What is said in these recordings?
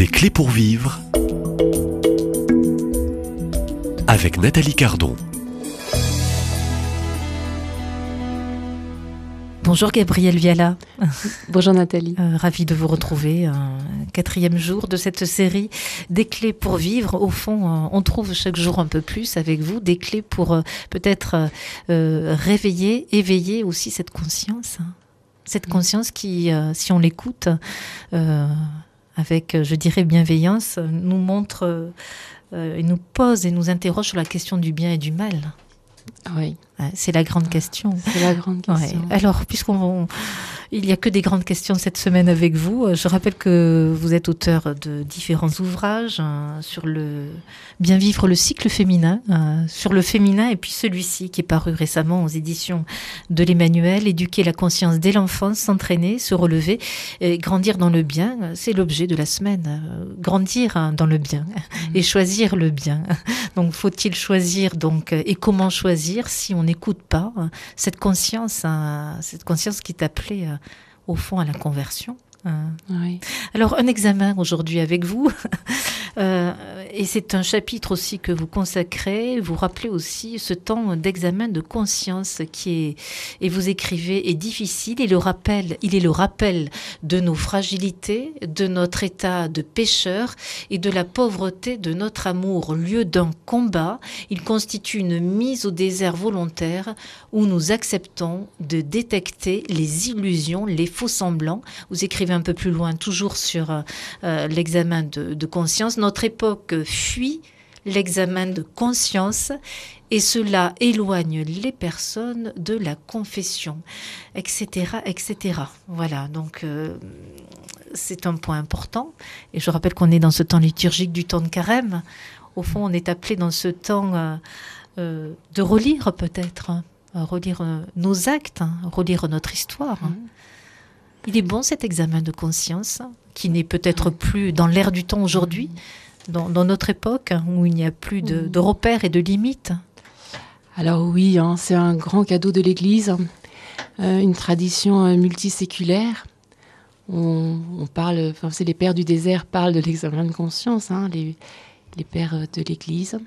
Des clés pour vivre avec Nathalie Cardon. Bonjour Gabrielle Viala. Bonjour Nathalie. Euh, ravie de vous retrouver. Un quatrième jour de cette série Des clés pour vivre. Au fond, euh, on trouve chaque jour un peu plus avec vous des clés pour euh, peut-être euh, réveiller, éveiller aussi cette conscience. hein. Cette conscience qui, euh, si on l'écoute euh, avec, je dirais, bienveillance, nous montre euh, et nous pose et nous interroge sur la question du bien et du mal. Oui, C'est la grande question. c'est la grande Ouais. question. Alors, puisqu'on il n'y a que des grandes questions cette semaine avec vous, euh, je rappelle que vous êtes auteur de différents ouvrages hein, sur le bien vivre le cycle féminin, euh, sur le féminin et puis celui-ci qui est paru récemment aux éditions de l'Emmanuel, éduquer la conscience dès l'enfance, s'entraîner, se relever, et grandir dans le bien, c'est l'objet de la semaine. euh, Grandir hein, dans le bien et choisir le bien. Donc, faut-il choisir donc et comment choisir si on n'écoute pas euh, cette conscience, hein, cette conscience qui est appelée euh, au fond à la conversion. hein. Oui. Alors un examen aujourd'hui avec vous, Euh, et c'est un chapitre aussi que vous consacrez. Vous rappelez aussi ce temps d'examen de conscience qui est, et vous écrivez, est difficile. Et le rappel, il est le rappel de nos fragilités, de notre état de pécheur et de la pauvreté de notre amour, lieu d'un combat. Il constitue une mise au désert volontaire où nous acceptons de détecter les illusions, les faux semblants. Vous écrivez un peu plus loin, toujours sur euh, euh, l'examen de, de conscience. Notre époque fuit l'examen de conscience et cela éloigne les personnes de la confession, etc., etc. Voilà, donc euh, c'est un point important. Et je rappelle qu'on est dans ce temps liturgique du temps de carême. Au fond, on est appelé dans ce temps euh, euh, de relire peut-être, hein, relire nos actes, hein, relire notre histoire. hein. Il est bon cet examen de conscience, qui n'est peut-être plus dans l'air du temps aujourd'hui, dans, dans notre époque, où il n'y a plus de, de repères et de limites. Alors oui, hein, c'est un grand cadeau de l'Église, euh, une tradition euh, multiséculaire. On, on parle, enfin, c'est les pères du désert parlent de l'examen de conscience, hein, les, les pères euh, de l'Église.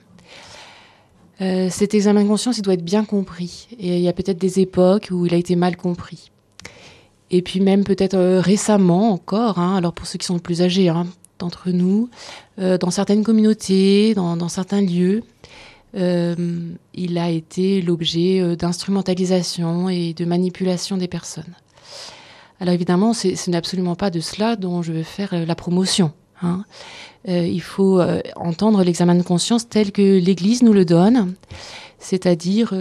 Euh, cet examen de conscience, il doit être bien compris. Et il y a peut-être des époques où il a été mal compris. Et puis même peut-être euh, récemment encore, hein, alors pour ceux qui sont plus âgés hein, d'entre nous, euh, dans certaines communautés, dans, certains lieux, euh, il a été l'objet d'instrumentalisation et de manipulation des personnes. Alors évidemment, ce n'est absolument pas de cela dont je veux faire la promotion. hein. Il faut entendre l'examen de conscience tel que l'Église nous le donne, c'est-à-dire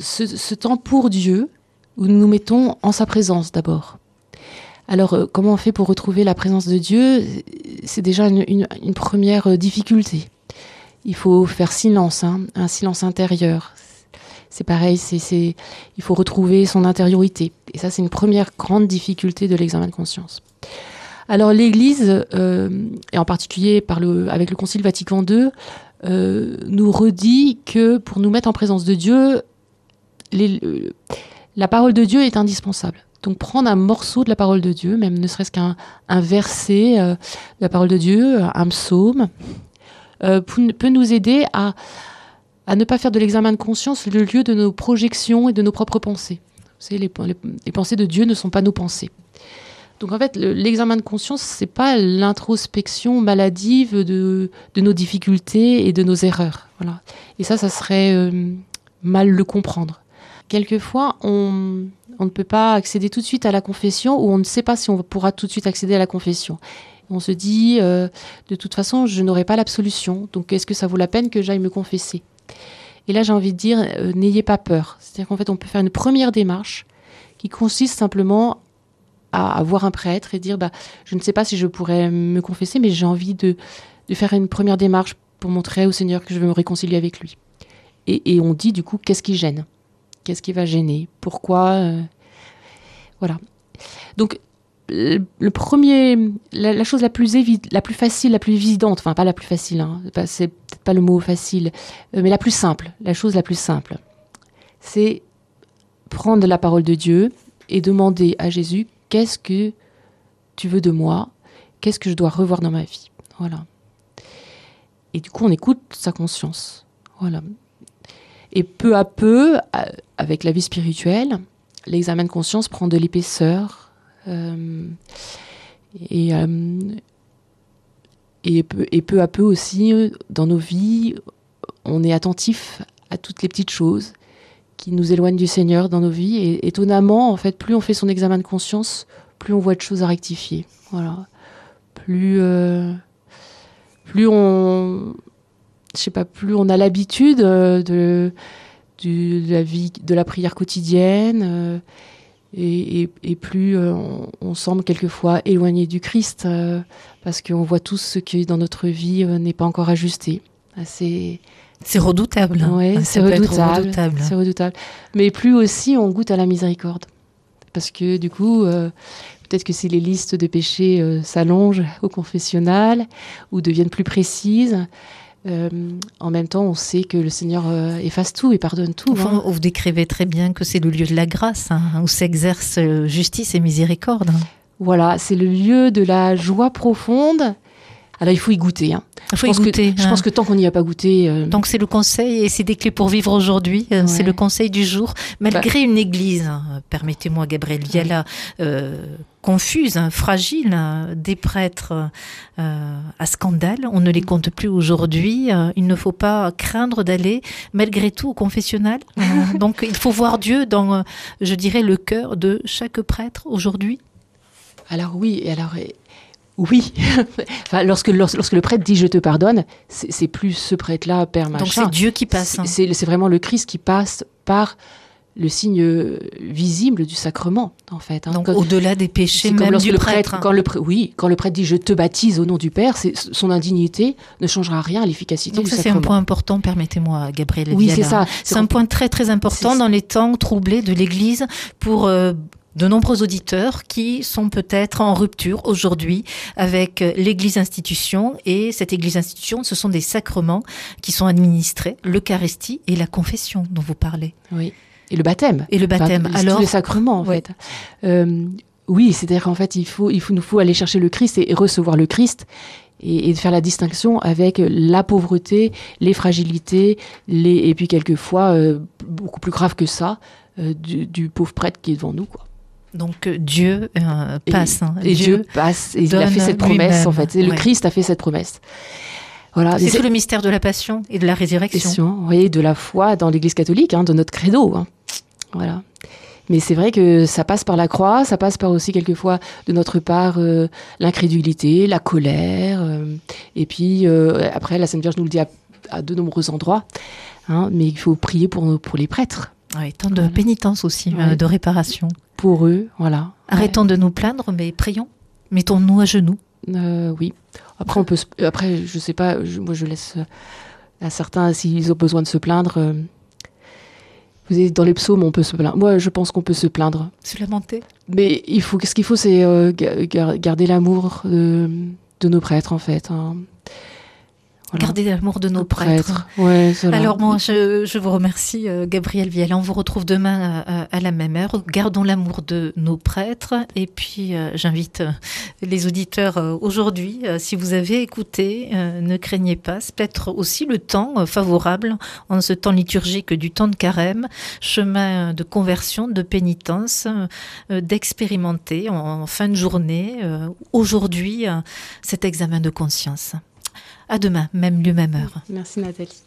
ce, ce temps pour Dieu où nous nous mettons en sa présence d'abord. Alors, euh, comment on fait pour retrouver la présence de Dieu? C'est déjà une, première euh, difficulté. Il faut faire silence, hein, un silence intérieur. C'est pareil, c'est, il faut retrouver son intériorité. Et ça, c'est une première grande difficulté de l'examen de conscience. Alors, l'Église, euh, et en particulier avec le Concile Vatican II, nous redit que pour nous mettre en présence de Dieu, les- la parole de Dieu est indispensable. Donc prendre un morceau de la parole de Dieu, même ne serait-ce qu'un un verset euh, de la parole de Dieu, un psaume, euh, peut nous aider à, ne pas faire de l'examen de conscience le lieu de nos projections et de nos propres pensées. Vous savez, les, pensées de Dieu ne sont pas nos pensées. Donc en fait, le- l'examen de conscience, c'est pas l'introspection maladive de, nos difficultés et de nos erreurs. Voilà. Et ça, ça serait euh, mal le comprendre. Quelquefois, on, on ne peut pas accéder tout de suite à la confession ou on ne sait pas si on pourra tout de suite accéder à la confession. On se dit, euh, de toute façon, je n'aurai pas l'absolution, donc est-ce que ça vaut la peine que j'aille me confesser? Et là, j'ai envie de dire, euh, n'ayez pas peur. C'est-à-dire qu'en fait, on peut faire une première démarche qui consiste simplement à, à voir un prêtre et dire, bah, je ne sais pas si je pourrais me confesser, mais j'ai envie de, faire une première démarche pour montrer au Seigneur que je veux me réconcilier avec lui. Et, et on dit, du coup, qu'est-ce qui gêne? Qu'est-ce qui va gêner Pourquoi euh, Voilà. Donc, le premier, la, chose la plus la plus facile, la plus évidente, enfin pas la plus facile, hein, c'est peut-être pas le mot facile, euh, mais la plus simple, la chose la plus simple, c'est prendre la parole de Dieu et demander à Jésus qu'est-ce que tu veux de moi? Qu'est-ce que je dois revoir dans ma vie? Voilà. Et du coup, on écoute sa conscience. Voilà. Et peu à peu, avec la vie spirituelle, l'examen de conscience prend de l'épaisseur. Euh, et, euh, et, peu, et peu à peu aussi, dans nos vies, on est attentif à toutes les petites choses qui nous éloignent du Seigneur dans nos vies. Et étonnamment, en fait, plus on fait son examen de conscience, plus on voit de choses à rectifier. Voilà. Plus, euh, plus on, je sais pas, plus on a l'habitude euh, de, de, la vie, de la prière quotidienne, euh, et, et, plus on, semble quelquefois éloigné du Christ, parce qu'on voit tout ce qui dans notre vie n'est pas encore ajusté. C'est redoutable. Hein. Oui, c'est redoutable. C'est redoutable. Mais plus aussi on goûte à la miséricorde. Parce que du coup, Peut-être que si les listes de péchés euh, s'allongent au confessionnal ou deviennent plus précises, euh, en même temps, on sait que le Seigneur euh, efface tout et pardonne tout. Enfin, hein. Vous décrivez très bien que c'est le lieu de la grâce, hein, où s'exerce justice et miséricorde. Voilà, c'est le lieu de la joie profonde alors il faut y goûter. Hein. Il faut je y goûter. je pense hein. que tant qu'on n'y a pas goûté. Euh, Donc c'est le conseil et c'est des clés pour vivre aujourd'hui. Euh, c'est le conseil du jour. Malgré bah. une église, hein, permettez-moi Gabriel Viala, euh, confuse, fragile, des prêtres à scandale, on ne les compte plus aujourd'hui. il ne faut pas craindre d'aller malgré tout au confessionnal. Donc il faut voir Dieu dans, je dirais, le cœur de chaque prêtre aujourd'hui. Alors oui, et alors oui. enfin, lorsque, lorsque, le prêtre dit je te pardonne, c'est plus ce prêtre-là, Père machin. Donc c'est Dieu qui passe. Hein. C'est vraiment le Christ qui passe par le signe visible du sacrement, en fait. Hein. Donc au-delà des péchés même du le prêtre. Hein. quand le oui, quand le prêtre dit je te baptise au nom du Père, son indignité ne changera rien à l'efficacité du ça, sacrement. c'est un point important, permettez-moi, Gabriel. Oui, c'est ça. C'est un point très très important dans les temps troublés de l'Église pour euh, de nombreux auditeurs qui sont peut-être en rupture aujourd'hui avec l'Église institution. Et cette Église institution, ce sont des sacrements qui sont administrés, l'Eucharistie et la confession dont vous parlez. Oui. Et le baptême. Et le baptême. Alors, tous les sacrements, en fait. Euh, oui, c'est-à-dire qu'en fait, il faut, il faut, nous faut aller chercher le Christ et, recevoir le Christ et, faire la distinction avec la pauvreté, les fragilités, les, et puis quelquefois, euh, beaucoup plus grave que ça, euh, du, du, pauvre prêtre qui est devant nous. Quoi. Donc euh, Dieu euh, passe. Hein. Et, Dieu, passe. Et il a fait cette promesse en fait. Et le Christ a fait cette promesse. Voilà. C'est le mystère de la passion et de la résurrection. Voyez, de la foi dans l'Église catholique, hein, de notre credo. Hein. Voilà. Mais c'est vrai que ça passe par la croix, ça passe par aussi quelquefois de notre part euh, l'incrédulité, la colère. et puis après, la Sainte Vierge nous le dit à, de nombreux endroits. Mais il faut prier pour, pour les prêtres. Oui, tant de pénitence aussi, de réparation pour eux, voilà. Arrêtons de nous plaindre, mais prions. Mettons-nous à genoux. Euh, oui. Après, on peut. Après, je sais pas. moi, je laisse euh, à certains s'ils ont besoin de se plaindre. Euh, vous êtes dans les psaumes, on peut se plaindre. Moi, je pense qu'on peut se plaindre. Se lamenter. Mais il faut. Ce qu'il faut, c'est garder l'amour de, nos prêtres, en fait. Hein. Garder l'amour de nos prêtres. Alors moi, je, vous remercie, euh, Gabriel Vielle. On vous retrouve demain à, à, la même heure. Gardons l'amour de nos prêtres. Et puis, euh, j'invite euh, les auditeurs aujourd'hui, si vous avez écouté, ne craignez pas. C'est peut-être aussi le temps favorable, en ce temps liturgique du temps de carême, chemin de conversion, de pénitence, d'expérimenter en fin de journée, aujourd'hui, cet examen de conscience. À demain, même lieu, même heure. Merci Nathalie.